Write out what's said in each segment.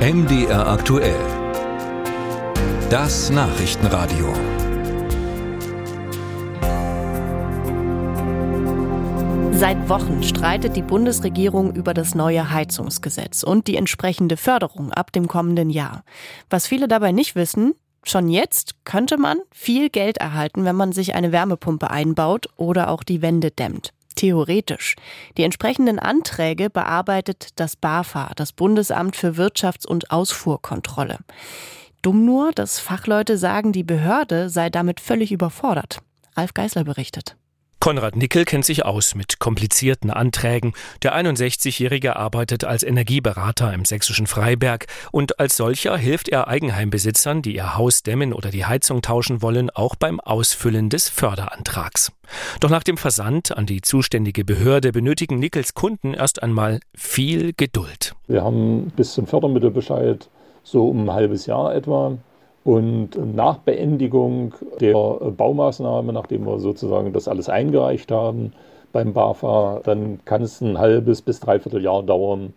MDR aktuell. Das Nachrichtenradio. Seit Wochen streitet die Bundesregierung über das neue Heizungsgesetz und die entsprechende Förderung ab dem kommenden Jahr. Was viele dabei nicht wissen, schon jetzt könnte man viel Geld erhalten, wenn man sich eine Wärmepumpe einbaut oder auch die Wände dämmt. Theoretisch. Die entsprechenden Anträge bearbeitet das BAFA, das Bundesamt für Wirtschafts- und Ausfuhrkontrolle. Dumm nur, dass Fachleute sagen, die Behörde sei damit völlig überfordert. Alf Geisler berichtet. Konrad Nickel kennt sich aus mit komplizierten Anträgen. Der 61-Jährige arbeitet als Energieberater im sächsischen Freiberg und als solcher hilft er Eigenheimbesitzern, die ihr Haus dämmen oder die Heizung tauschen wollen, auch beim Ausfüllen des Förderantrags. Doch nach dem Versand an die zuständige Behörde benötigen Nickels Kunden erst einmal viel Geduld. Wir haben bis zum Fördermittelbescheid so um ein halbes Jahr etwa. Und nach Beendigung der Baumaßnahme, nachdem wir sozusagen das alles eingereicht haben beim BAFA, dann kann es ein halbes bis dreiviertel Jahr dauern,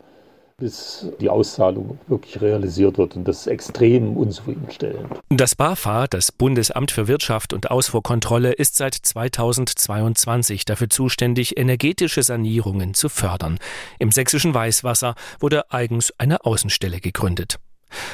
bis die Auszahlung wirklich realisiert wird. Und das ist extrem unzufriedenstellend. Das BAFA, das Bundesamt für Wirtschaft und Ausfuhrkontrolle, ist seit 2022 dafür zuständig, energetische Sanierungen zu fördern. Im sächsischen Weißwasser wurde eigens eine Außenstelle gegründet.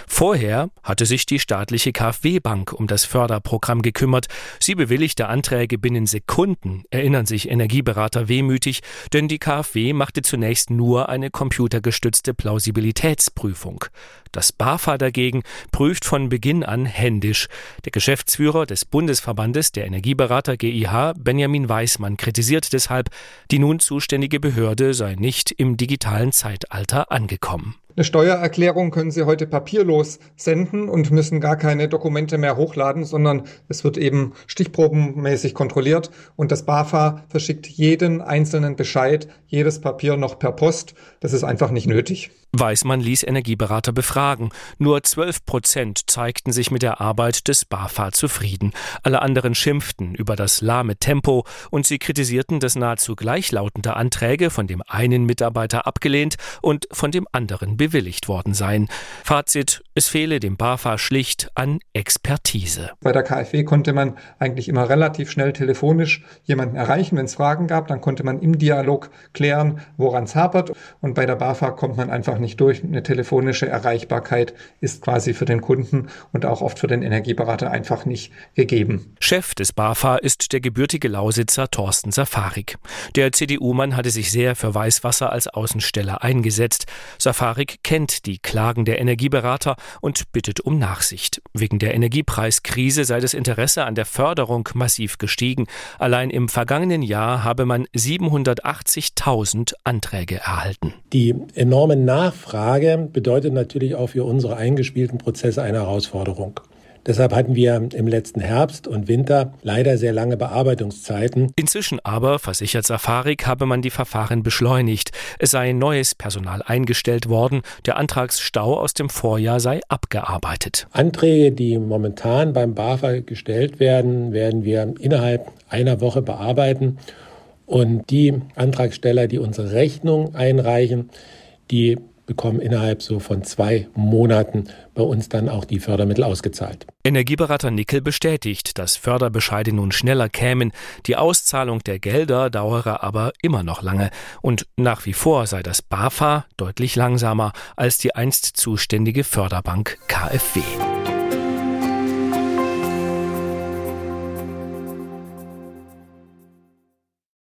Vorher hatte sich die staatliche KfW-Bank um das Förderprogramm gekümmert. Sie bewilligte Anträge binnen Sekunden, erinnern sich Energieberater wehmütig, denn die KfW machte zunächst nur eine computergestützte Plausibilitätsprüfung. Das BAFA dagegen prüft von Beginn an händisch. Der Geschäftsführer des Bundesverbandes der Energieberater GIH, Benjamin Weismann, kritisiert deshalb, die nun zuständige Behörde sei nicht im digitalen Zeitalter angekommen. Eine Steuererklärung können Sie heute papierlos senden und müssen gar keine Dokumente mehr hochladen, sondern es wird eben stichprobenmäßig kontrolliert und das BAFA verschickt jeden einzelnen Bescheid, jedes Papier noch per Post. Das ist einfach nicht nötig. Weißmann ließ Energieberater befragen. Nur 12 Prozent zeigten sich mit der Arbeit des BAFA zufrieden. Alle anderen schimpften über das lahme Tempo und sie kritisierten, dass nahezu gleichlautende Anträge von dem einen Mitarbeiter abgelehnt und von dem anderen bewilligt worden seien. Fazit, es fehle dem BAFA schlicht an Expertise. Bei der KfW konnte man eigentlich immer relativ schnell telefonisch jemanden erreichen, wenn es Fragen gab. Dann konnte man im Dialog klären, woran es hapert. Und bei der BAFA kommt man einfach nicht durch. Eine telefonische Erreichbarkeit ist quasi für den Kunden und auch oft für den Energieberater einfach nicht gegeben. Chef des BAFA ist der gebürtige Lausitzer Thorsten Safarik. Der CDU-Mann hatte sich sehr für Weißwasser als Außensteller eingesetzt. Safarik kennt die Klagen der Energieberater und bittet um Nachsicht. Wegen der Energiepreiskrise sei das Interesse an der Förderung massiv gestiegen. Allein im vergangenen Jahr habe man 780.000 Anträge erhalten. Die enorme Nachfrage bedeutet natürlich auch für unsere eingespielten Prozesse eine Herausforderung. Deshalb hatten wir im letzten Herbst und Winter leider sehr lange Bearbeitungszeiten. Inzwischen aber, versichert Safarik, habe man die Verfahren beschleunigt. Es sei neues Personal eingestellt worden. Der Antragsstau aus dem Vorjahr sei abgearbeitet. Anträge, die momentan beim BAFA gestellt werden, werden wir innerhalb einer Woche bearbeiten. Und die Antragsteller, die unsere Rechnung einreichen, die bekommen innerhalb so von zwei Monaten bei uns dann auch die Fördermittel ausgezahlt. Energieberater Nickel bestätigt, dass Förderbescheide nun schneller kämen. Die Auszahlung der Gelder dauere aber immer noch lange. Und nach wie vor sei das BAFA deutlich langsamer als die einst zuständige Förderbank KfW.